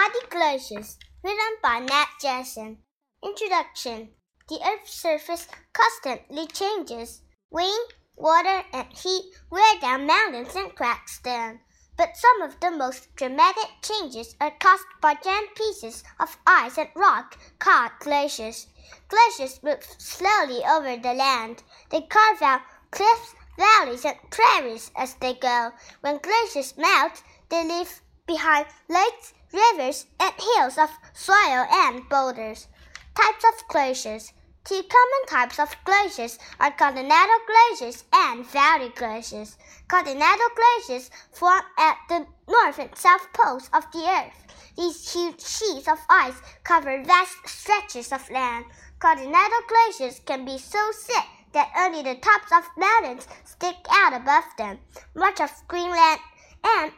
Mighty Glaciers, written by Ned Jensen. Introduction The Earth's surface constantly changes. Wind, water, and heat wear down mountains and crack them. But some of the most dramatic changes are caused by giant pieces of ice and rock called glaciers. Glaciers move slowly over the land. They carve out cliffs, valleys, and prairies as they go. When glaciers melt, they leave behind lakes, rivers, and hills of soil and boulders. Types of glaciers. Two common types of glaciers are continental glaciers and valley glaciers. Continental glaciers form at the north and south poles of the Earth. These huge sheets of ice cover vast stretches of land. Continental glaciers can be so thick that only the tops of mountains stick out above them. Much of Greenland and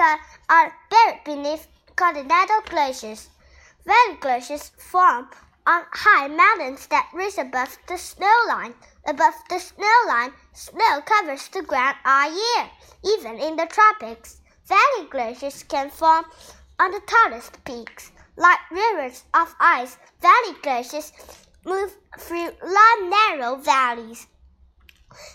Are buried beneath continental glaciers. Valley glaciers form on high mountains that rise above the snow line. Above the snow line, snow covers the ground all year, even in the tropics. Valley glaciers can form on the tallest peaks. Like rivers of ice, valley glaciers move through long, narrow valleys.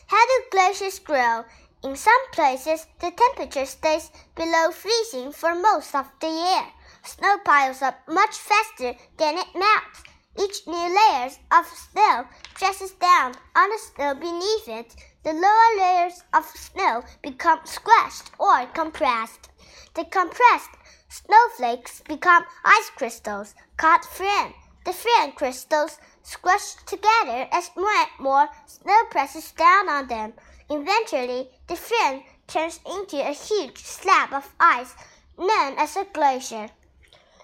How do glaciers grow? In some places, the temperature stays below freezing for most of the year. Snow piles up much faster than it melts. Each new layer of snow presses down on the snow beneath it. The lower layers of snow become squashed or compressed. The compressed snowflakes become ice crystals called firn. The firn crystals squish together as more and more snow presses down on them. Eventually, the firn turns into a huge slab of ice known as a glacier.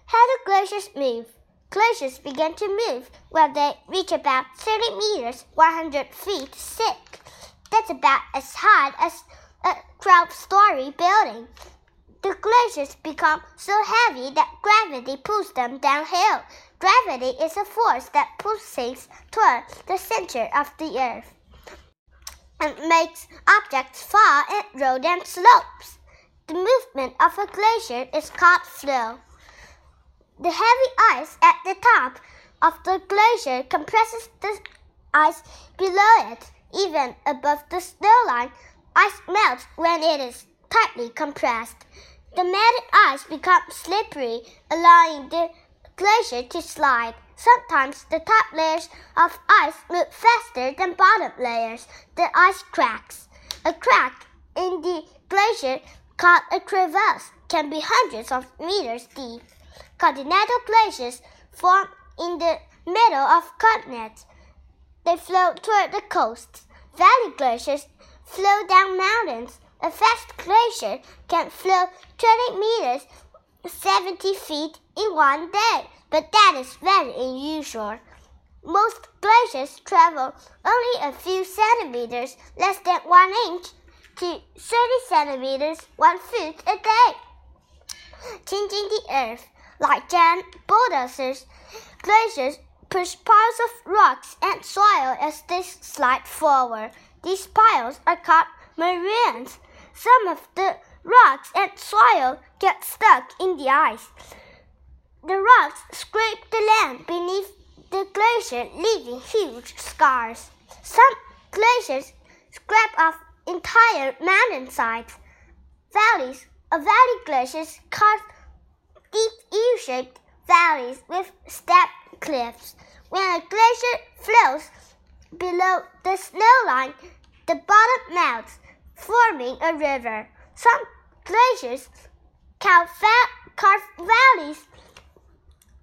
How do glaciers move? Glaciers begin to move when they reach about 30 meters, 100 feet thick. That's about as high as a 12 story building. The glaciers become so heavy that gravity pulls them downhill. Gravity is a force that pulls things toward the center of the earth and makes objects fall and roll down slopes. The movement of a glacier is called flow. The heavy ice at the top of the glacier compresses the ice below it. Even above the snow line, ice melts when it is tightly compressed. The melted ice becomes slippery, allowing the glacier to slide. Sometimes the top layers of ice move faster than bottom layers. The ice cracks. A crack in the glacier called a crevasse can be hundreds of meters deep. Continental glaciers form in the middle of continents. They flow toward the coasts. Valley glaciers flow down mountains. A fast glacier can flow 20 meters, 70 feet in one day, but that is very unusual. Most glaciers travel only a few centimeters, less than one inch, to 30 centimeters, one foot a day. Changing the earth. Like giant bulldozers, glaciers push piles of rocks and soil as they slide forward. These piles are called moraines. Some of the rocks and soil get stuck in the ice. The rocks scrape the land beneath the glacier, leaving huge scars. Some glaciers scrape off entire mountainsides. Valleys, a valley glaciers carve deep U-shaped valleys with steep cliffs. When a glacier flows below the snow line, the bottom melts, forming a river. Some glaciers carve valleys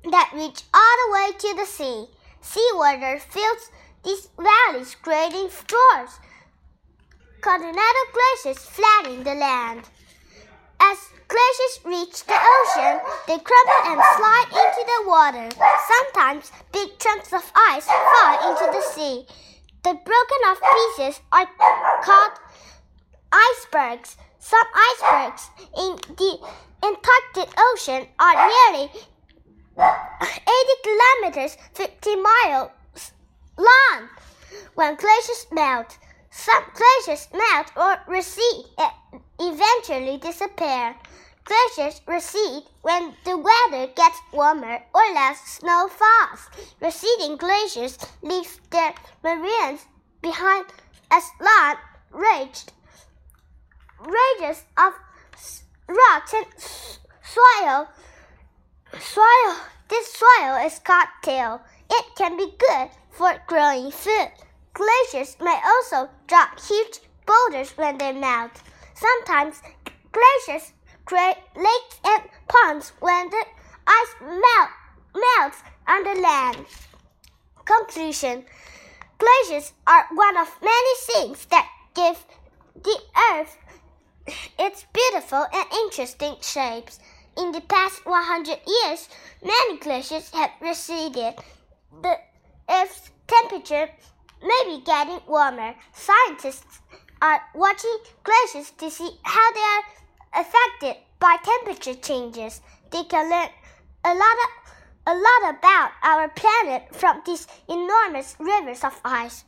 that reach all the way to the sea. Seawater fills these valleys, creating fjords. Continental glaciers flatten the land. As glaciers reach the ocean, they crumble and slide into the water. Sometimes big chunks of ice fall into the sea. The broken off pieces are called icebergs. Some icebergs in the Antarctic Ocean are nearly 80 kilometers, 50 miles long. When glaciers melt, some glaciers melt or recede and eventually disappear. Glaciers recede when the weather gets warmer or less snow falls. Receding glaciers leave their moraines behind as long raged ranges of rocks and soil. Soil. This soil is till. It can be good for growing food. Glaciers may also drop huge boulders when they melt. Sometimes glaciers create lakes and ponds when the ice melt, melts on the land. Conclusion Glaciers are one of many things that give the earth its beautiful and interesting shapes. In the past 100 years, many glaciers have receded. The Earth's temperature may be getting warmer. Scientists are watching glaciers to see how they are affected by temperature changes. They can learn a lot, of, a lot about our planet from these enormous rivers of ice.